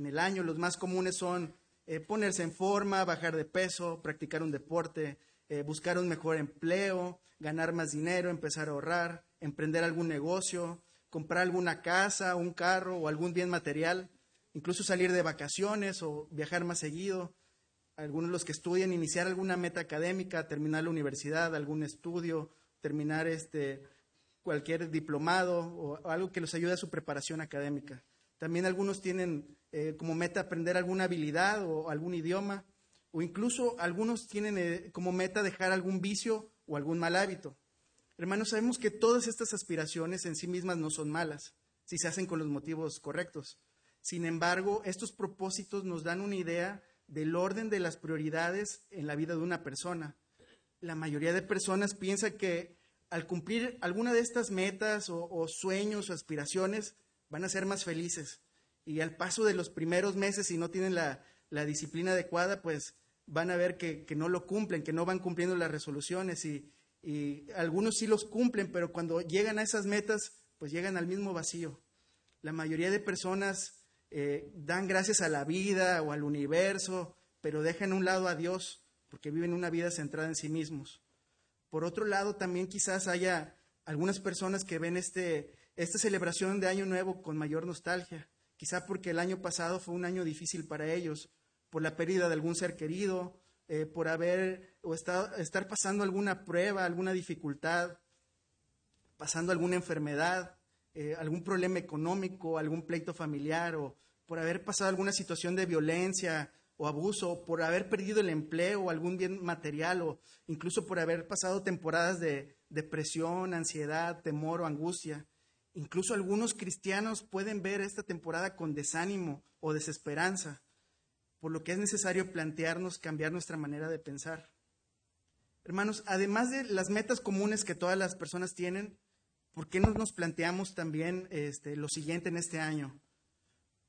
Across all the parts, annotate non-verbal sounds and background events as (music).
en el año. Los más comunes son eh, ponerse en forma, bajar de peso, practicar un deporte, eh, buscar un mejor empleo, ganar más dinero, empezar a ahorrar, emprender algún negocio, comprar alguna casa, un carro o algún bien material, incluso salir de vacaciones o viajar más seguido. Algunos de los que estudian, iniciar alguna meta académica, terminar la universidad, algún estudio, terminar este, cualquier diplomado o algo que los ayude a su preparación académica. También algunos tienen eh, como meta aprender alguna habilidad o algún idioma, o incluso algunos tienen eh, como meta dejar algún vicio o algún mal hábito. Hermanos, sabemos que todas estas aspiraciones en sí mismas no son malas, si se hacen con los motivos correctos. Sin embargo, estos propósitos nos dan una idea del orden de las prioridades en la vida de una persona. La mayoría de personas piensa que al cumplir alguna de estas metas o sueños o aspiraciones, van a ser más felices. Y al paso de los primeros meses, si no tienen la, disciplina adecuada, pues van a ver que, no lo cumplen, que no van cumpliendo las resoluciones y, algunos sí los cumplen, pero cuando llegan a esas metas, pues llegan al mismo vacío. La mayoría de personas eh, dan gracias a la vida o al universo, pero dejan a un lado a Dios porque viven una vida centrada en sí mismos. Por otro lado, también quizás haya algunas personas que ven este, esta celebración de Año Nuevo con mayor nostalgia, quizá porque el año pasado fue un año difícil para ellos, por la pérdida de algún ser querido, eh, por haber o estar pasando alguna prueba, alguna dificultad, pasando alguna enfermedad, eh, algún problema económico, algún pleito familiar, o por haber pasado alguna situación de violencia o abuso, por haber perdido el empleo o algún bien material, o incluso por haber pasado temporadas de depresión, ansiedad, temor o angustia. Incluso algunos cristianos pueden ver esta temporada con desánimo o desesperanza, por lo que es necesario plantearnos cambiar nuestra manera de pensar. Hermanos, además de las metas comunes que todas las personas tienen, ¿por qué no nos planteamos también este, lo siguiente en este año?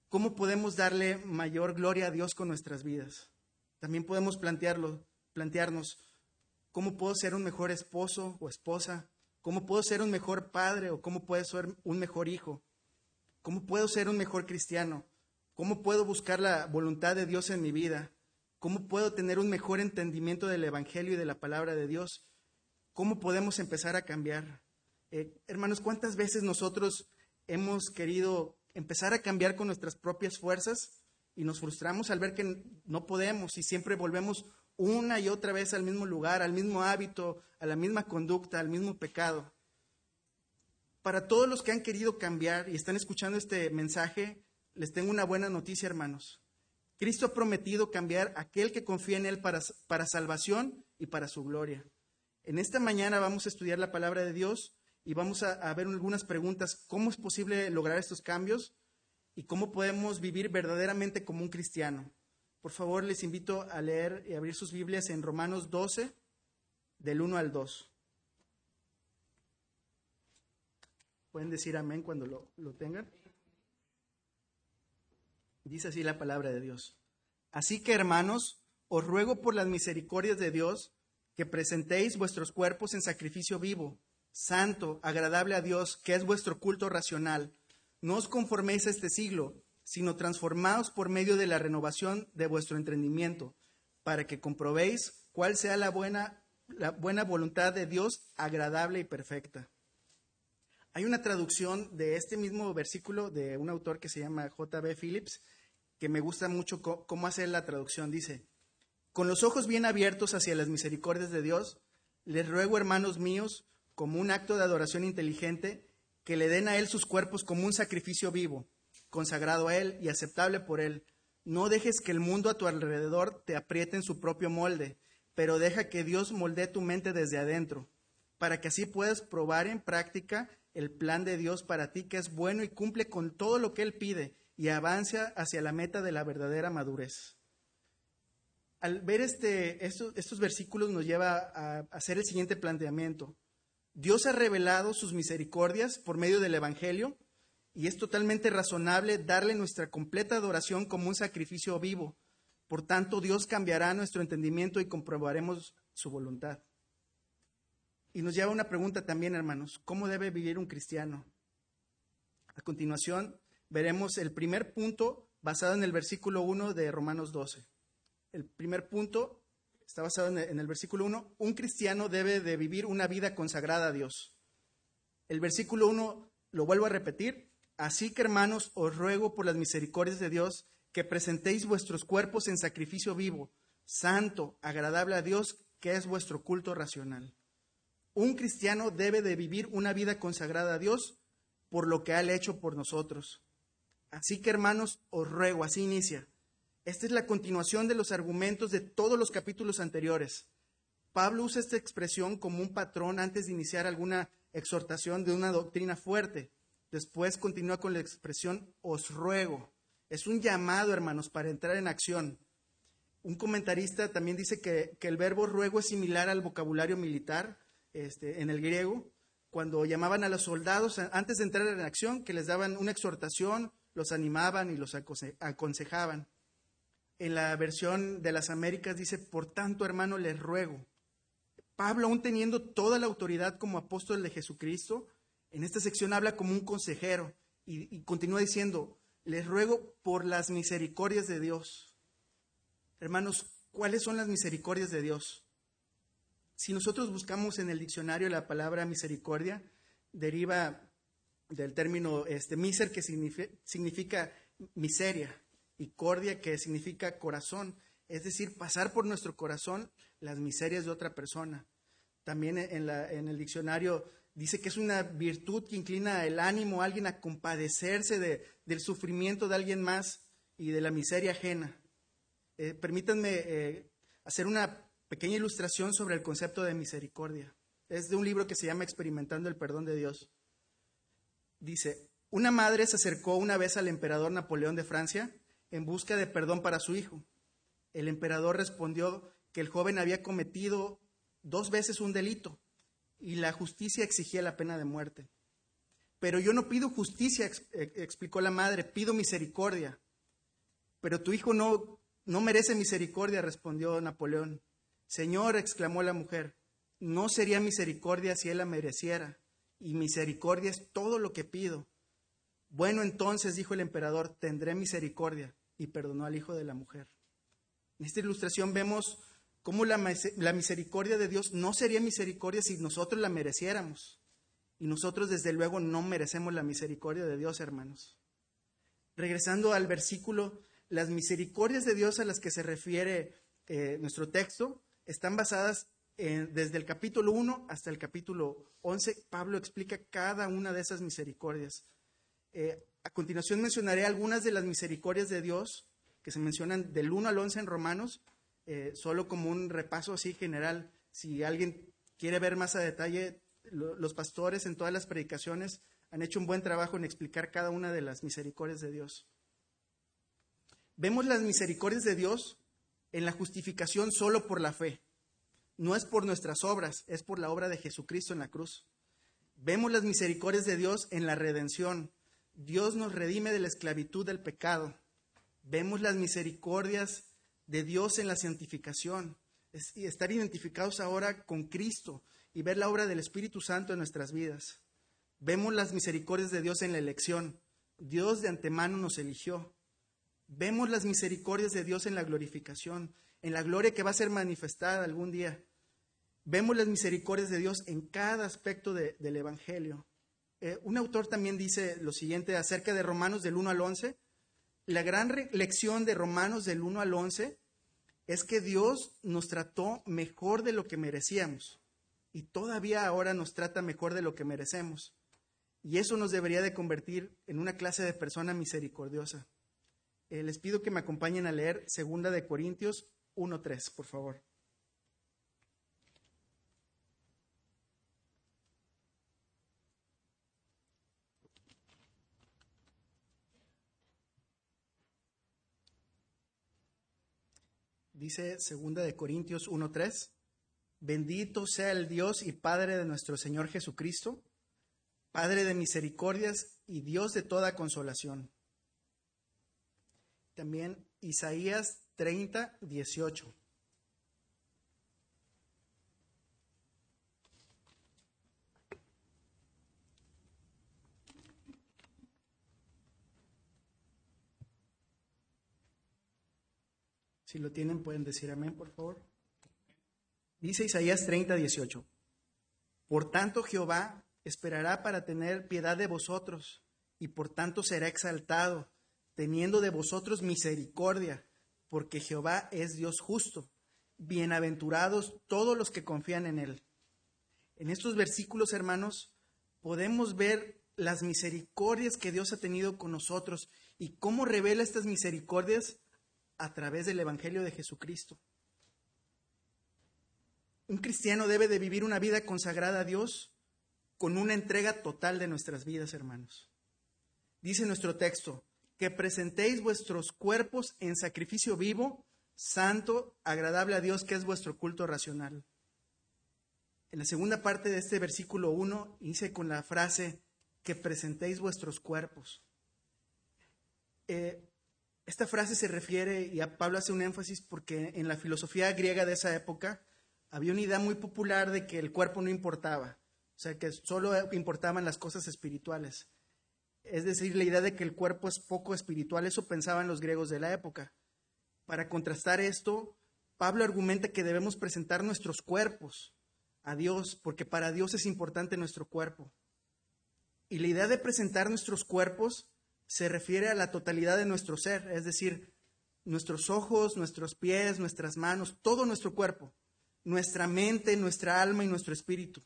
¿Cómo podemos darle mayor gloria a Dios con nuestras vidas? También podemos plantearlo, plantearnos, ¿cómo puedo ser un mejor esposo o esposa? ¿Cómo puedo ser un mejor padre o cómo puedo ser un mejor hijo? ¿Cómo puedo ser un mejor cristiano? ¿Cómo puedo buscar la voluntad de Dios en mi vida? ¿Cómo puedo tener un mejor entendimiento del Evangelio y de la palabra de Dios? ¿Cómo podemos empezar a cambiar? Eh, hermanos, ¿cuántas veces nosotros hemos querido empezar a cambiar con nuestras propias fuerzas y nos frustramos al ver que no podemos y siempre volvemos una y otra vez al mismo lugar, al mismo hábito, a la misma conducta, al mismo pecado. Para todos los que han querido cambiar y están escuchando este mensaje, les tengo una buena noticia, hermanos. Cristo ha prometido cambiar a aquel que confía en Él para, para salvación y para su gloria. En esta mañana vamos a estudiar la palabra de Dios y vamos a, a ver algunas preguntas. ¿Cómo es posible lograr estos cambios? ¿Y cómo podemos vivir verdaderamente como un cristiano? Por favor, les invito a leer y abrir sus Biblias en Romanos 12, del 1 al 2. Pueden decir amén cuando lo, lo tengan. Dice así la palabra de Dios. Así que, hermanos, os ruego por las misericordias de Dios que presentéis vuestros cuerpos en sacrificio vivo, santo, agradable a Dios, que es vuestro culto racional. No os conforméis a este siglo sino transformados por medio de la renovación de vuestro entendimiento, para que comprobéis cuál sea la buena, la buena voluntad de Dios, agradable y perfecta. Hay una traducción de este mismo versículo de un autor que se llama J.B. Phillips, que me gusta mucho cómo hacer la traducción. Dice, con los ojos bien abiertos hacia las misericordias de Dios, les ruego, hermanos míos, como un acto de adoración inteligente, que le den a Él sus cuerpos como un sacrificio vivo consagrado a Él y aceptable por Él. No dejes que el mundo a tu alrededor te apriete en su propio molde, pero deja que Dios moldee tu mente desde adentro, para que así puedas probar en práctica el plan de Dios para ti que es bueno y cumple con todo lo que Él pide y avanza hacia la meta de la verdadera madurez. Al ver este, estos, estos versículos nos lleva a hacer el siguiente planteamiento. Dios ha revelado sus misericordias por medio del Evangelio y es totalmente razonable darle nuestra completa adoración como un sacrificio vivo. Por tanto, Dios cambiará nuestro entendimiento y comprobaremos su voluntad. Y nos lleva una pregunta también, hermanos. ¿Cómo debe vivir un cristiano? A continuación, veremos el primer punto basado en el versículo 1 de Romanos 12. El primer punto está basado en el, versículo 1. Un cristiano debe de vivir una vida consagrada a Dios. El versículo 1 lo vuelvo a repetir. Así que hermanos, os ruego por las misericordias de Dios que presentéis vuestros cuerpos en sacrificio vivo, santo, agradable a Dios, que es vuestro culto racional. Un cristiano debe de vivir una vida consagrada a Dios por lo que ha hecho por nosotros. Así que hermanos, os ruego, así inicia. Esta es la continuación de los argumentos de todos los capítulos anteriores. Pablo usa esta expresión como un patrón antes de iniciar alguna exhortación de una doctrina fuerte. Después continúa con la expresión os ruego. Es un llamado, hermanos, para entrar en acción. Un comentarista también dice que, el verbo ruego es similar al vocabulario militar este, en el griego, cuando llamaban a los soldados antes de entrar en acción, que les daban una exhortación, los animaban y los aconsejaban. En la versión de las Américas dice, por tanto, hermano, les ruego. Pablo, aún teniendo toda la autoridad como apóstol de Jesucristo, en esta sección habla como un consejero y, continúa diciendo, les ruego por las misericordias de Dios. Hermanos, ¿cuáles son las misericordias de Dios? Si nosotros buscamos en el diccionario la palabra misericordia, deriva del término este, miser, que significa, miseria, y cordia, que significa corazón, es decir, pasar por nuestro corazón las miserias de otra persona. También en el diccionario dice que es una virtud que inclina el ánimo a alguien a compadecerse de, del sufrimiento de alguien más y de la miseria ajena. Eh, permítanme eh, hacer una pequeña ilustración sobre el concepto de misericordia. Es de un libro que se llama Experimentando el Perdón de Dios. Dice, una madre se acercó una vez al emperador Napoleón de Francia en busca de perdón para su hijo. El emperador respondió que el joven había cometido dos veces un delito y la justicia exigía la pena de muerte. Pero yo no pido justicia, eh, explicó la madre, pido misericordia. Pero tu hijo no, no merece misericordia, respondió Napoleón. Señor, exclamó la mujer, no sería misericordia si él la mereciera, y misericordia es todo lo que pido. Bueno, entonces, dijo el emperador, tendré misericordia, y perdonó al hijo de la mujer. En esta ilustración vemos cómo la, misericordia de Dios no sería misericordia si nosotros la mereciéramos. Y nosotros, desde luego, no merecemos la misericordia de Dios, hermanos. Regresando al versículo, las misericordias de Dios a las que se refiere eh, nuestro texto están basadas desde el capítulo 1 hasta el capítulo 11. Pablo explica cada una de esas misericordias. Eh, a continuación mencionaré algunas de las misericordias de Dios que se mencionan del 1 al 11 en Romanos, eh, solo como un repaso así general. Si alguien quiere ver más a detalle, los pastores en todas las predicaciones han hecho un buen trabajo en explicar cada una de las misericordias de Dios. Vemos las misericordias de Dios en la justificación solo por la fe. No es por nuestras obras, es por la obra de Jesucristo en la cruz. Vemos las misericordias de Dios en la redención. Dios nos redime de la esclavitud del pecado. Vemos las misericordias de Dios en la santificación. y estar identificados ahora con Cristo y ver la obra del Espíritu Santo en nuestras vidas. Vemos las misericordias de Dios en la elección. Dios de antemano nos eligió. Vemos las misericordias de Dios en la glorificación, en la gloria que va a ser manifestada algún día. Vemos las misericordias de Dios en cada aspecto del Evangelio. Eh, un autor también dice lo siguiente acerca de Romanos del 1 al 11. La gran lección de Romanos del 1 al 11 es que Dios nos trató mejor de lo que merecíamos y todavía ahora nos trata mejor de lo que merecemos. Y eso nos debería de convertir en una clase de persona misericordiosa. Eh, les pido que me acompañen a leer Segunda de Corintios 1.3, por favor. Dice Segunda de Corintios 1.3, bendito sea el Dios y Padre de nuestro Señor Jesucristo, Padre de misericordias y Dios de toda consolación también Isaías 30, 18. Si lo tienen, pueden decir amén, por favor. Dice Isaías 30, 18. Por tanto, Jehová esperará para tener piedad de vosotros, y por tanto será exaltado, teniendo de vosotros misericordia, porque Jehová es Dios justo. Bienaventurados todos los que confían en Él. En estos versículos, hermanos, podemos ver las misericordias que Dios ha tenido con nosotros y cómo revela estas misericordias a través del Evangelio de Jesucristo. Un cristiano debe de vivir una vida consagrada a Dios con una entrega total de nuestras vidas, hermanos. Dice nuestro texto, que presentéis vuestros cuerpos en sacrificio vivo, santo, agradable a Dios, que es vuestro culto racional. En la segunda parte de este versículo 1 dice con la frase, que presentéis vuestros cuerpos. Eh, esta frase se refiere, y a Pablo hace un énfasis porque en la filosofía griega de esa época había una idea muy popular de que el cuerpo no importaba, o sea, que solo importaban las cosas espirituales. Es decir, la idea de que el cuerpo es poco espiritual, eso pensaban los griegos de la época. Para contrastar esto, Pablo argumenta que debemos presentar nuestros cuerpos a Dios, porque para Dios es importante nuestro cuerpo. Y la idea de presentar nuestros cuerpos se refiere a la totalidad de nuestro ser, es decir, nuestros ojos, nuestros pies, nuestras manos, todo nuestro cuerpo, nuestra mente, nuestra alma y nuestro espíritu.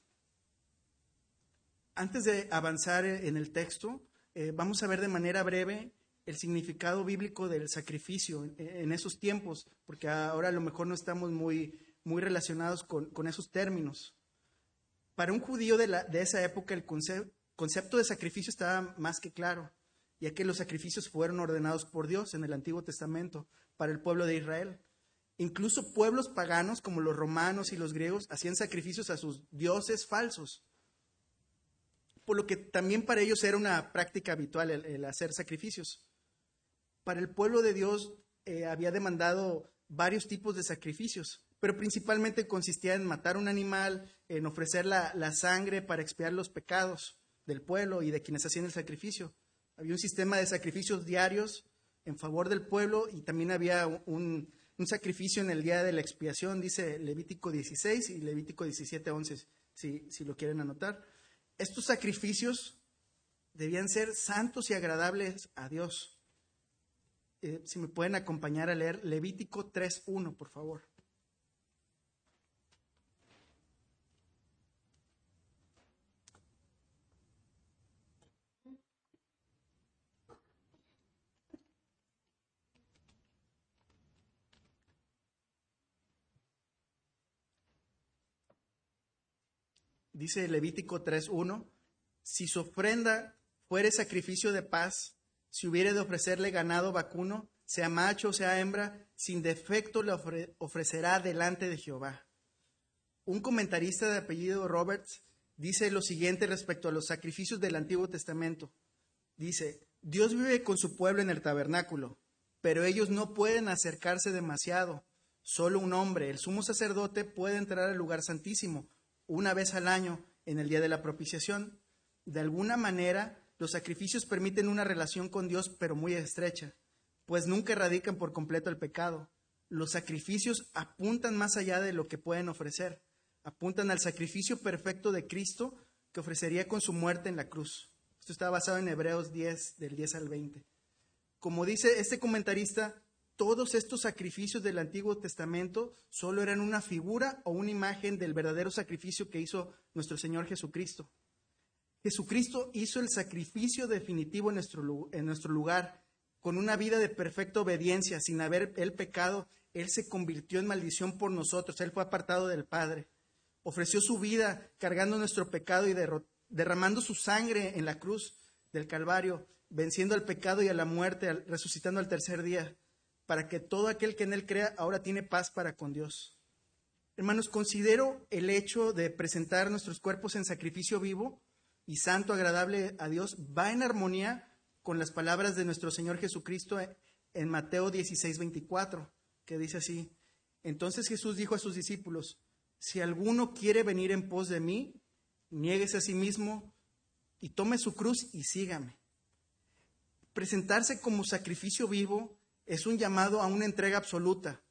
Antes de avanzar en el texto, eh, vamos a ver de manera breve el significado bíblico del sacrificio en, esos tiempos, porque ahora a lo mejor no estamos muy, muy relacionados con, esos términos. Para un judío de, de esa época el concepto de sacrificio estaba más que claro, ya que los sacrificios fueron ordenados por Dios en el Antiguo Testamento para el pueblo de Israel. Incluso pueblos paganos como los romanos y los griegos hacían sacrificios a sus dioses falsos, por lo que también para ellos era una práctica habitual el, hacer sacrificios. Para el pueblo de Dios eh, había demandado varios tipos de sacrificios, pero principalmente consistía en matar un animal, en ofrecer la sangre para expiar los pecados del pueblo y de quienes hacían el sacrificio. Había un sistema de sacrificios diarios en favor del pueblo y también había un, sacrificio en el día de la expiación, dice Levítico 16 y Levítico 17, 11, si, si lo quieren anotar. Estos sacrificios debían ser santos y agradables a Dios. Eh, si me pueden acompañar a leer Levítico 3.1, por favor. Dice Levítico 3.1, si su ofrenda fuere sacrificio de paz, si hubiere de ofrecerle ganado vacuno, sea macho o sea hembra, sin defecto le ofrecerá delante de Jehová. Un comentarista de apellido Roberts dice lo siguiente respecto a los sacrificios del Antiguo Testamento. Dice, Dios vive con su pueblo en el tabernáculo, pero ellos no pueden acercarse demasiado. Solo un hombre, el sumo sacerdote, puede entrar al lugar santísimo una vez al año en el día de la propiciación. De alguna manera, los sacrificios permiten una relación con Dios, pero muy estrecha, pues nunca erradican por completo el pecado. Los sacrificios apuntan más allá de lo que pueden ofrecer, apuntan al sacrificio perfecto de Cristo que ofrecería con su muerte en la cruz. Esto está basado en Hebreos 10, del 10 al 20. Como dice este comentarista, todos estos sacrificios del Antiguo Testamento solo eran una figura o una imagen del verdadero sacrificio que hizo nuestro Señor Jesucristo. Jesucristo hizo el sacrificio definitivo en nuestro, lugar, con una vida de perfecta obediencia, sin haber él pecado. Él se convirtió en maldición por nosotros, Él fue apartado del Padre. Ofreció su vida cargando nuestro pecado y derramando su sangre en la cruz del Calvario, venciendo al pecado y a la muerte, resucitando al tercer día para que todo aquel que en Él crea ahora tiene paz para con Dios. Hermanos, considero el hecho de presentar nuestros cuerpos en sacrificio vivo y santo, agradable a Dios, va en armonía con las palabras de nuestro Señor Jesucristo en Mateo 16, 24, que dice así, entonces Jesús dijo a sus discípulos, si alguno quiere venir en pos de mí, niéguese a sí mismo y tome su cruz y sígame. Presentarse como sacrificio vivo es un llamado a una entrega absoluta,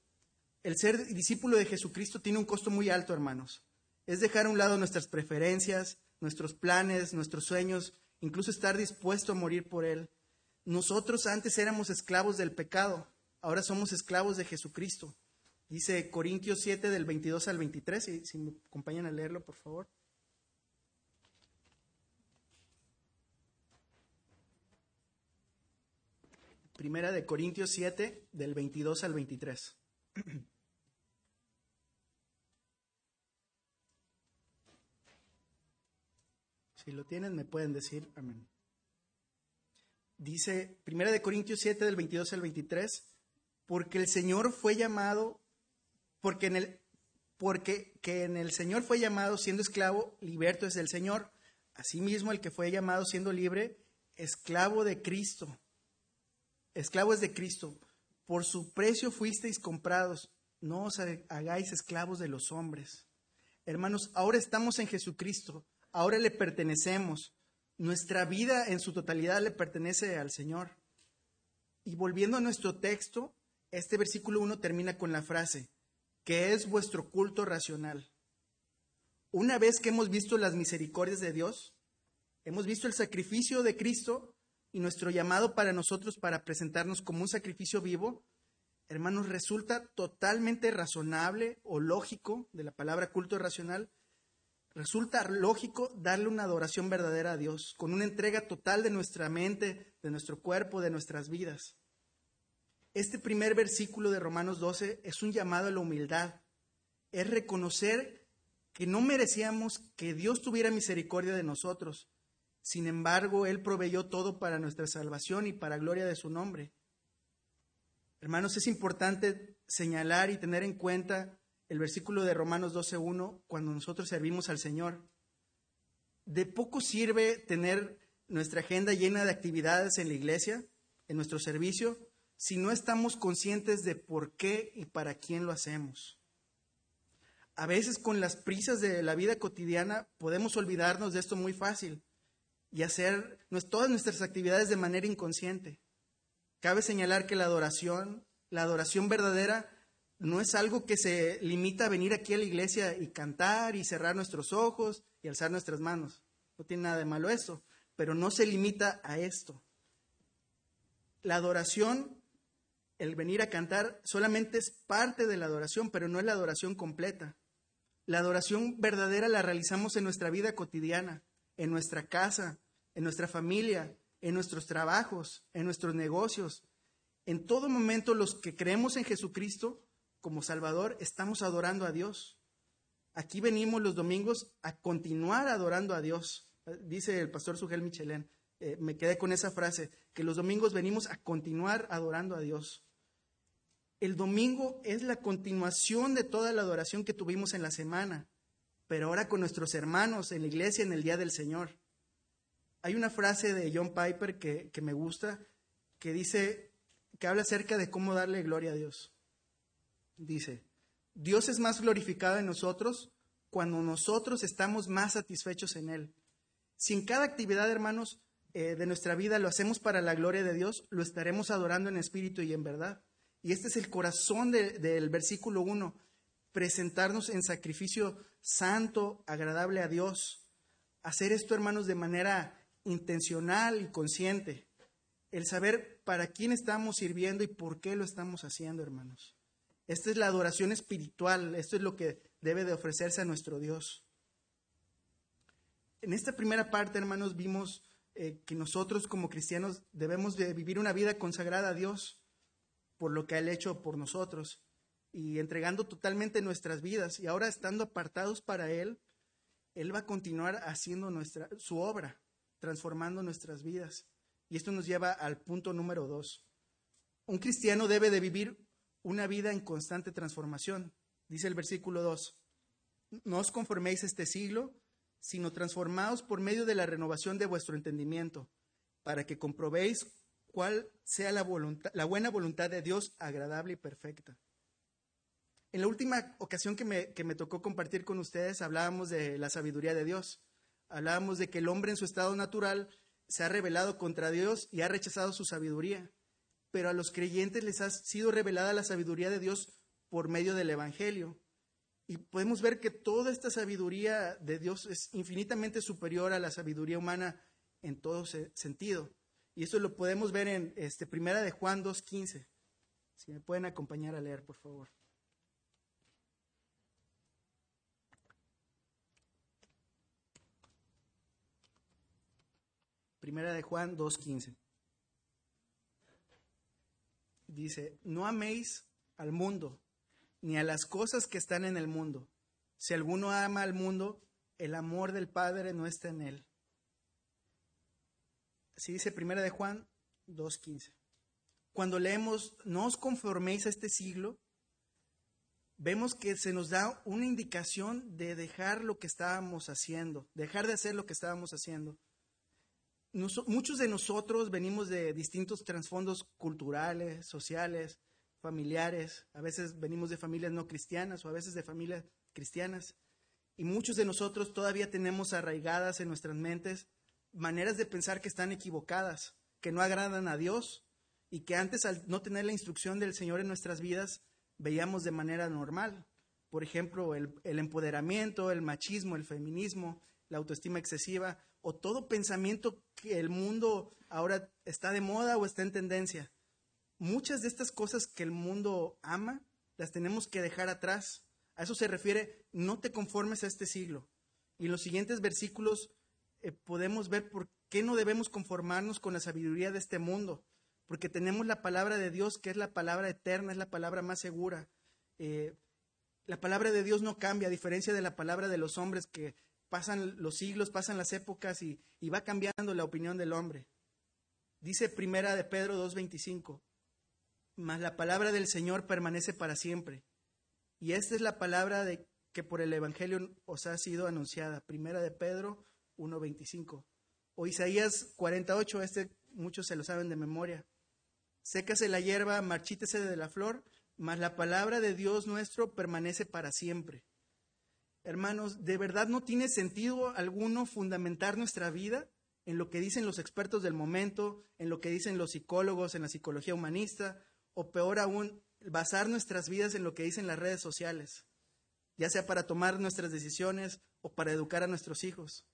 El ser discípulo de Jesucristo tiene un costo muy alto, hermanos. Es dejar a un lado nuestras preferencias, nuestros planes, nuestros sueños, incluso estar dispuesto a morir por Él. Nosotros antes éramos esclavos del pecado, ahora somos esclavos de Jesucristo. Dice Corintios 7 del 22 al 23, si, si me acompañan a leerlo, por favor. Primera de Corintios 7 del 22 al 23. (clears throat) Si lo tienen, me pueden decir amén. Dice, Primera de Corintios 7 del 22 al 23, porque el Señor fue llamado, porque en el, porque que en el Señor fue llamado siendo esclavo, liberto es el Señor. Asimismo, el que fue llamado siendo libre, esclavo de Cristo. Esclavo es de Cristo. Por su precio fuisteis comprados. No os hagáis esclavos de los hombres. Hermanos, ahora estamos en Jesucristo ahora le pertenecemos. Nuestra vida en su totalidad le pertenece al Señor. Y volviendo a nuestro texto, este versículo 1 termina con la frase, que es vuestro culto racional. Una vez que hemos visto las misericordias de Dios, hemos visto el sacrificio de Cristo y nuestro llamado para nosotros para presentarnos como un sacrificio vivo, hermanos, resulta totalmente razonable o lógico de la palabra culto racional Resulta lógico darle una adoración verdadera a Dios, con una entrega total de nuestra mente, de nuestro cuerpo, de nuestras vidas. Este primer versículo de Romanos 12 es un llamado a la humildad. Es reconocer que no merecíamos que Dios tuviera misericordia de nosotros. Sin embargo, Él proveyó todo para nuestra salvación y para gloria de su nombre. Hermanos, es importante señalar y tener en cuenta el versículo de Romanos 12.1, cuando nosotros servimos al Señor. De poco sirve tener nuestra agenda llena de actividades en la iglesia, en nuestro servicio, si no estamos conscientes de por qué y para quién lo hacemos. A veces con las prisas de la vida cotidiana podemos olvidarnos de esto muy fácil y hacer todas nuestras actividades de manera inconsciente. Cabe señalar que la adoración, la adoración verdadera, no es algo que se limita a venir aquí a la iglesia y cantar y cerrar nuestros ojos y alzar nuestras manos. No tiene nada de malo eso, pero no se limita a esto. La adoración, el venir a cantar, solamente es parte de la adoración, pero no es la adoración completa. La adoración verdadera la realizamos en nuestra vida cotidiana, en nuestra casa, en nuestra familia, en nuestros trabajos, en nuestros negocios. En todo momento los que creemos en Jesucristo como Salvador, estamos adorando a Dios. Aquí venimos los domingos a continuar adorando a Dios. Dice el pastor Sugel Michelén, eh, me quedé con esa frase, que los domingos venimos a continuar adorando a Dios. El domingo es la continuación de toda la adoración que tuvimos en la semana, pero ahora con nuestros hermanos en la iglesia en el Día del Señor. Hay una frase de John Piper que, me gusta, que dice, que habla acerca de cómo darle gloria a Dios dice, Dios es más glorificado en nosotros cuando nosotros estamos más satisfechos en Él. Si en cada actividad, hermanos, eh, de nuestra vida lo hacemos para la gloria de Dios, lo estaremos adorando en espíritu y en verdad. Y este es el corazón del versículo 1, presentarnos en sacrificio santo, agradable a Dios. Hacer esto, hermanos, de manera intencional y consciente. El saber para quién estamos sirviendo y por qué lo estamos haciendo, hermanos. Esta es la adoración espiritual, esto es lo que debe de ofrecerse a nuestro Dios. En esta primera parte, hermanos, vimos eh, que nosotros como cristianos debemos de vivir una vida consagrada a Dios por lo que ha hecho por nosotros y entregando totalmente nuestras vidas y ahora estando apartados para Él, Él va a continuar haciendo nuestra, su obra, transformando nuestras vidas. Y esto nos lleva al punto número dos. Un cristiano debe de vivir una vida en constante transformación. Dice el versículo 2, no os conforméis este siglo, sino transformaos por medio de la renovación de vuestro entendimiento, para que comprobéis cuál sea la, la buena voluntad de Dios agradable y perfecta. En la última ocasión que me, que me tocó compartir con ustedes, hablábamos de la sabiduría de Dios. Hablábamos de que el hombre en su estado natural se ha rebelado contra Dios y ha rechazado su sabiduría pero a los creyentes les ha sido revelada la sabiduría de Dios por medio del Evangelio. Y podemos ver que toda esta sabiduría de Dios es infinitamente superior a la sabiduría humana en todo sentido. Y eso lo podemos ver en este, Primera de Juan 2.15. Si me pueden acompañar a leer, por favor. Primera de Juan 2.15. Dice, no améis al mundo, ni a las cosas que están en el mundo. Si alguno ama al mundo, el amor del Padre no está en él. Así dice Primera de Juan 2.15. Cuando leemos, no os conforméis a este siglo, vemos que se nos da una indicación de dejar lo que estábamos haciendo, dejar de hacer lo que estábamos haciendo. Muchos de nosotros venimos de distintos trasfondos culturales, sociales, familiares, a veces venimos de familias no cristianas o a veces de familias cristianas, y muchos de nosotros todavía tenemos arraigadas en nuestras mentes maneras de pensar que están equivocadas, que no agradan a Dios y que antes al no tener la instrucción del Señor en nuestras vidas veíamos de manera normal. Por ejemplo, el, el empoderamiento, el machismo, el feminismo, la autoestima excesiva o todo pensamiento que el mundo ahora está de moda o está en tendencia. Muchas de estas cosas que el mundo ama las tenemos que dejar atrás. A eso se refiere, no te conformes a este siglo. Y los siguientes versículos eh, podemos ver por qué no debemos conformarnos con la sabiduría de este mundo, porque tenemos la palabra de Dios, que es la palabra eterna, es la palabra más segura. Eh, la palabra de Dios no cambia, a diferencia de la palabra de los hombres, que pasan los siglos, pasan las épocas y, va cambiando la opinión del hombre. Dice primera de Pedro 2.25, mas la palabra del Señor permanece para siempre. Y esta es la palabra de que por el Evangelio os ha sido anunciada. Primera de Pedro 1.25. O Isaías 48, este muchos se lo saben de memoria. Sécase la hierba, marchítese de la flor, mas la palabra de Dios nuestro permanece para siempre. Hermanos, ¿de verdad no tiene sentido alguno fundamentar nuestra vida en lo que dicen los expertos del momento, en lo que dicen los psicólogos, en la psicología humanista, o peor aún, basar nuestras vidas en lo que dicen las redes sociales, ya sea para tomar nuestras decisiones o para educar a nuestros hijos?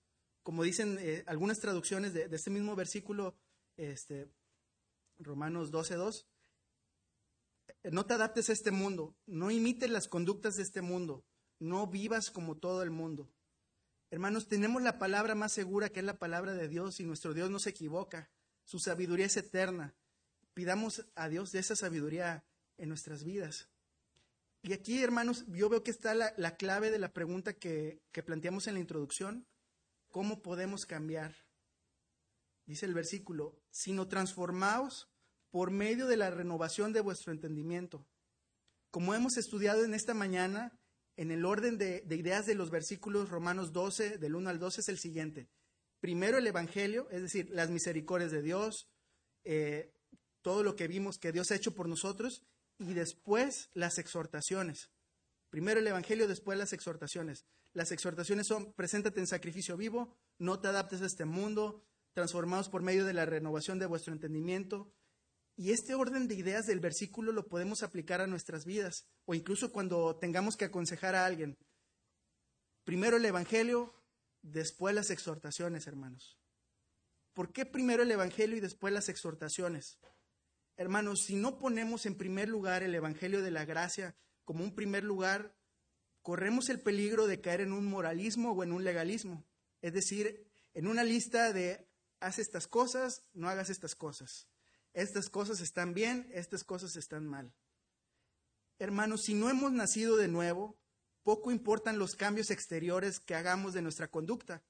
como dicen eh, algunas traducciones de, este mismo versículo, este, Romanos 12.2, no te adaptes a este mundo, no imites las conductas de este mundo, no vivas como todo el mundo. Hermanos, tenemos la palabra más segura que es la palabra de Dios y nuestro Dios no se equivoca, su sabiduría es eterna. Pidamos a Dios de esa sabiduría en nuestras vidas. Y aquí, hermanos, yo veo que está la, clave de la pregunta que, que planteamos en la introducción. ¿Cómo podemos cambiar? Dice el versículo, sino transformaos por medio de la renovación de vuestro entendimiento. Como hemos estudiado en esta mañana, en el orden de, ideas de los versículos Romanos 12, del 1 al 12, es el siguiente. Primero el Evangelio, es decir, las misericordias de Dios, eh, todo lo que vimos que Dios ha hecho por nosotros, y después las exhortaciones. Primero el Evangelio, después las exhortaciones. Las exhortaciones son, preséntate en sacrificio vivo, no te adaptes a este mundo, transformados por medio de la renovación de vuestro entendimiento. Y este orden de ideas del versículo lo podemos aplicar a nuestras vidas, o incluso cuando tengamos que aconsejar a alguien. Primero el Evangelio, después las exhortaciones, hermanos. ¿Por qué primero el Evangelio y después las exhortaciones? Hermanos, si no ponemos en primer lugar el Evangelio de la gracia como un primer lugar, corremos el peligro de caer en un moralismo o en un legalismo, es decir, en una lista de haz estas cosas, no hagas estas cosas. Estas cosas están bien, estas cosas están mal. Hermanos, si no hemos nacido de nuevo, poco importan los cambios exteriores que hagamos de nuestra conducta.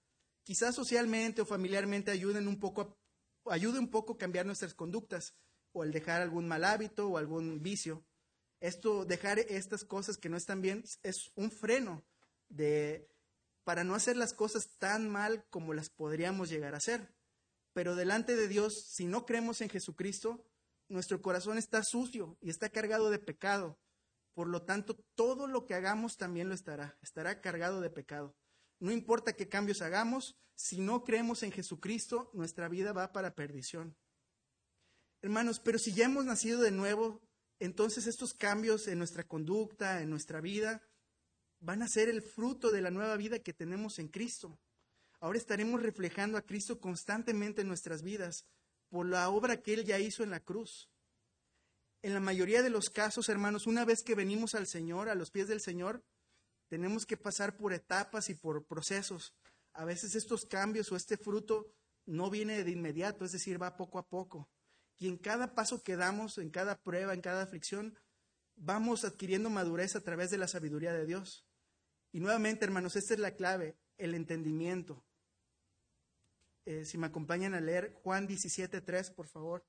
Quizás socialmente o familiarmente ayuden un poco, ayude un poco a cambiar nuestras conductas o el dejar algún mal hábito o algún vicio. Esto, dejar estas cosas que no están bien, es un freno de, para no hacer las cosas tan mal como las podríamos llegar a hacer. Pero delante de Dios, si no creemos en Jesucristo, nuestro corazón está sucio y está cargado de pecado. Por lo tanto, todo lo que hagamos también lo estará, estará cargado de pecado. No importa qué cambios hagamos, si no creemos en Jesucristo, nuestra vida va para perdición. Hermanos, pero si ya hemos nacido de nuevo, entonces estos cambios en nuestra conducta, en nuestra vida, van a ser el fruto de la nueva vida que tenemos en Cristo. Ahora estaremos reflejando a Cristo constantemente en nuestras vidas por la obra que Él ya hizo en la cruz. En la mayoría de los casos, hermanos, una vez que venimos al Señor, a los pies del Señor, tenemos que pasar por etapas y por procesos. A veces estos cambios o este fruto no viene de inmediato, es decir, va poco a poco. Y en cada paso que damos, en cada prueba, en cada aflicción, vamos adquiriendo madurez a través de la sabiduría de Dios. Y nuevamente, hermanos, esta es la clave, el entendimiento. Eh, si me acompañan a leer Juan 17.3, por favor.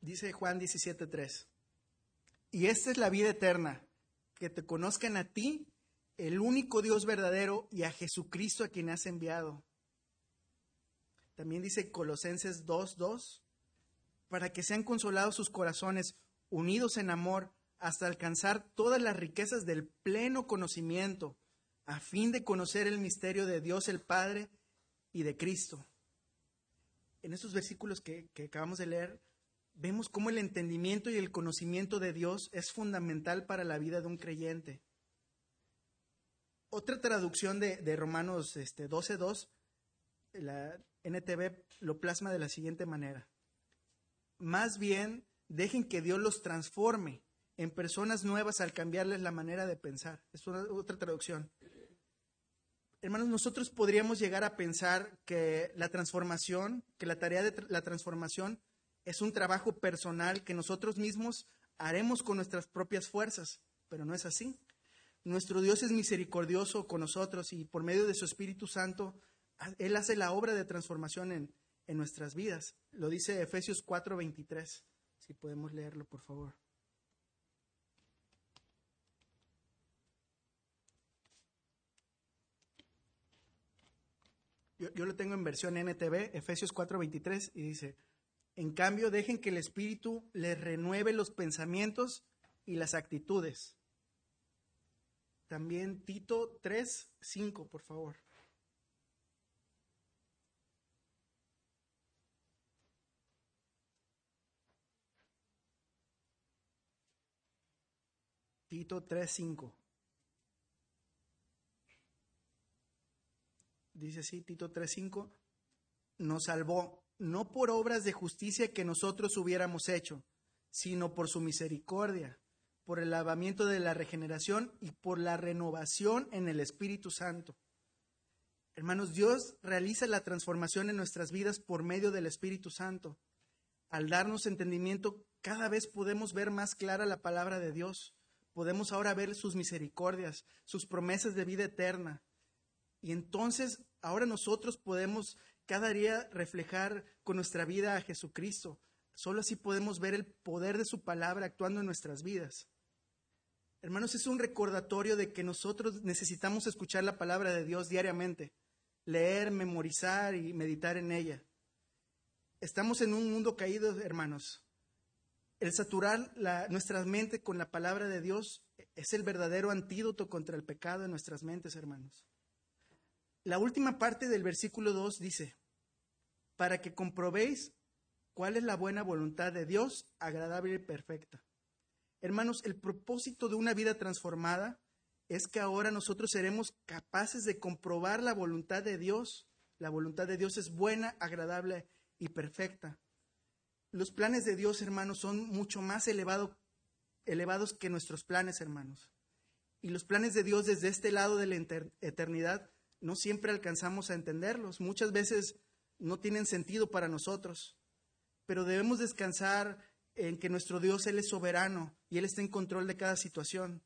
Dice Juan 17.3. Y esta es la vida eterna, que te conozcan a ti, el único Dios verdadero, y a Jesucristo a quien has enviado. También dice Colosenses 2.2, para que sean consolados sus corazones, unidos en amor, hasta alcanzar todas las riquezas del pleno conocimiento, a fin de conocer el misterio de Dios el Padre y de Cristo. En estos versículos que, acabamos de leer, vemos cómo el entendimiento y el conocimiento de Dios es fundamental para la vida de un creyente. Otra traducción de, Romanos este, 12.2, la NTV lo plasma de la siguiente manera. Más bien, dejen que Dios los transforme en personas nuevas al cambiarles la manera de pensar. Es otra traducción. Hermanos, nosotros podríamos llegar a pensar que la transformación, que la tarea de la transformación es un trabajo personal que nosotros mismos haremos con nuestras propias fuerzas, pero no es así. Nuestro Dios es misericordioso con nosotros y por medio de su Espíritu Santo, Él hace la obra de transformación en, en nuestras vidas. Lo dice Efesios 4:23. Si podemos leerlo, por favor. Yo, lo tengo en versión NTV, Efesios 4:23, y dice, en cambio, dejen que el Espíritu les renueve los pensamientos y las actitudes. También Tito 3, 5, por favor. Tito 3, 5. Dice así, Tito 3, 5, nos salvó no por obras de justicia que nosotros hubiéramos hecho, sino por su misericordia, por el lavamiento de la regeneración y por la renovación en el Espíritu Santo. Hermanos, Dios realiza la transformación en nuestras vidas por medio del Espíritu Santo. Al darnos entendimiento, cada vez podemos ver más clara la palabra de Dios. Podemos ahora ver sus misericordias, sus promesas de vida eterna. Y entonces, ahora nosotros podemos cada día reflejar con nuestra vida a Jesucristo. Solo así podemos ver el poder de su palabra actuando en nuestras vidas. Hermanos, es un recordatorio de que nosotros necesitamos escuchar la palabra de Dios diariamente, leer, memorizar y meditar en ella. Estamos en un mundo caído, hermanos. El saturar la, nuestra mente con la palabra de Dios es el verdadero antídoto contra el pecado en nuestras mentes, hermanos. La última parte del versículo 2 dice, para que comprobéis cuál es la buena voluntad de Dios, agradable y perfecta. Hermanos, el propósito de una vida transformada es que ahora nosotros seremos capaces de comprobar la voluntad de Dios. La voluntad de Dios es buena, agradable y perfecta. Los planes de Dios, hermanos, son mucho más elevado, elevados que nuestros planes, hermanos. Y los planes de Dios desde este lado de la eternidad no siempre alcanzamos a entenderlos. Muchas veces no tienen sentido para nosotros, pero debemos descansar en que nuestro Dios, Él es soberano y Él está en control de cada situación.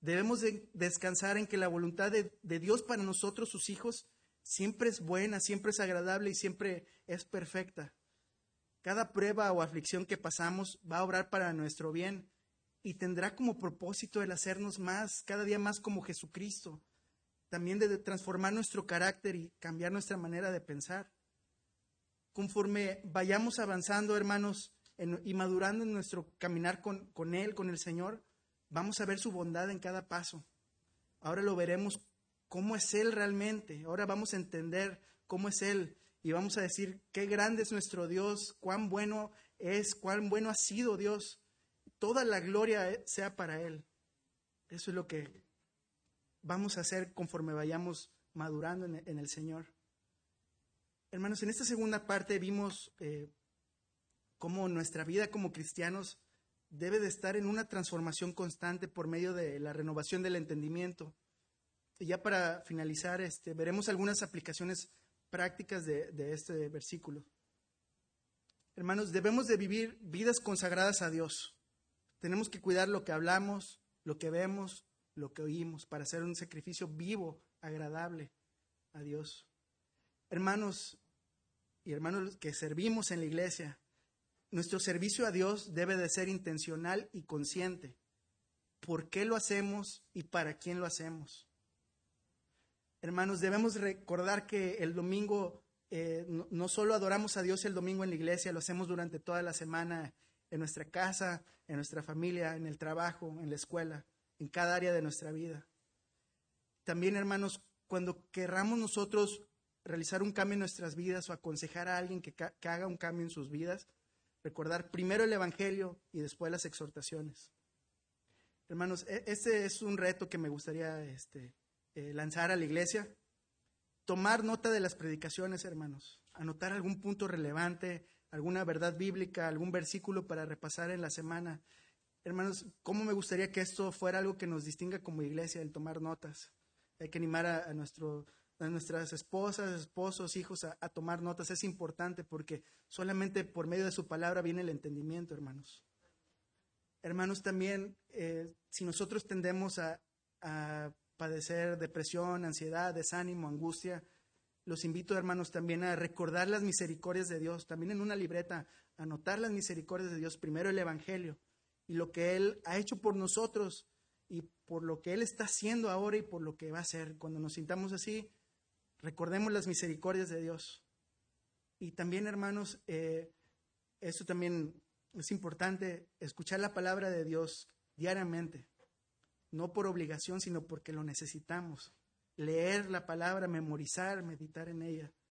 Debemos descansar en que la voluntad de Dios para nosotros, sus hijos, siempre es buena, siempre es agradable y siempre es perfecta. Cada prueba o aflicción que pasamos va a obrar para nuestro bien y tendrá como propósito el hacernos más, cada día más como Jesucristo, también de transformar nuestro carácter y cambiar nuestra manera de pensar. Conforme vayamos avanzando, hermanos, y madurando en nuestro caminar con, con Él, con el Señor, vamos a ver su bondad en cada paso. Ahora lo veremos cómo es Él realmente. Ahora vamos a entender cómo es Él y vamos a decir qué grande es nuestro Dios, cuán bueno es, cuán bueno ha sido Dios. Toda la gloria sea para Él. Eso es lo que vamos a hacer conforme vayamos madurando en, el Señor. Hermanos, en esta segunda parte vimos eh, cómo nuestra vida como cristianos debe de estar en una transformación constante por medio de la renovación del entendimiento. Y ya para finalizar, este, veremos algunas aplicaciones prácticas de, este versículo. Hermanos, debemos de vivir vidas consagradas a Dios. Tenemos que cuidar lo que hablamos, lo que vemos, lo que oímos, para hacer un sacrificio vivo, agradable a Dios. Hermanos y hermanos que servimos en la iglesia, nuestro servicio a Dios debe de ser intencional y consciente. ¿Por qué lo hacemos y para quién lo hacemos? Hermanos, debemos recordar que el domingo eh, no, solo adoramos a Dios el domingo en la iglesia, lo hacemos durante toda la semana en nuestra casa, en nuestra familia, en el trabajo, en la escuela, en cada área de nuestra vida. También, hermanos, cuando querramos nosotros realizar un cambio en nuestras vidas o aconsejar a alguien que, que haga un cambio en sus vidas, recordar primero el Evangelio y después las exhortaciones. Hermanos, e, este es un reto que me gustaría este, eh, lanzar a la iglesia. Tomar nota de las predicaciones, hermanos. Anotar algún punto relevante, alguna verdad bíblica, algún versículo para repasar en la semana. Hermanos, ¿cómo me gustaría que esto fuera algo que nos distinga como iglesia, el tomar notas? Hay que animar a, nuestro, a nuestras esposas, esposos, hijos a, tomar notas. Es importante porque solamente por medio de su palabra viene el entendimiento, hermanos. Hermanos, también eh, si nosotros tendemos a, a padecer depresión, ansiedad, desánimo, angustia, los invito, hermanos, también a recordar las misericordias de Dios, también en una libreta, anotar las misericordias de Dios, primero el Evangelio y lo que Él ha hecho por nosotros y por lo que Él está haciendo ahora y por lo que va a hacer. Cuando nos sintamos así, recordemos las misericordias de Dios. Y también, hermanos, eh, eso también es importante, escuchar la palabra de Dios diariamente, no por obligación, sino porque lo necesitamos. Leer la palabra, memorizar, meditar en ella.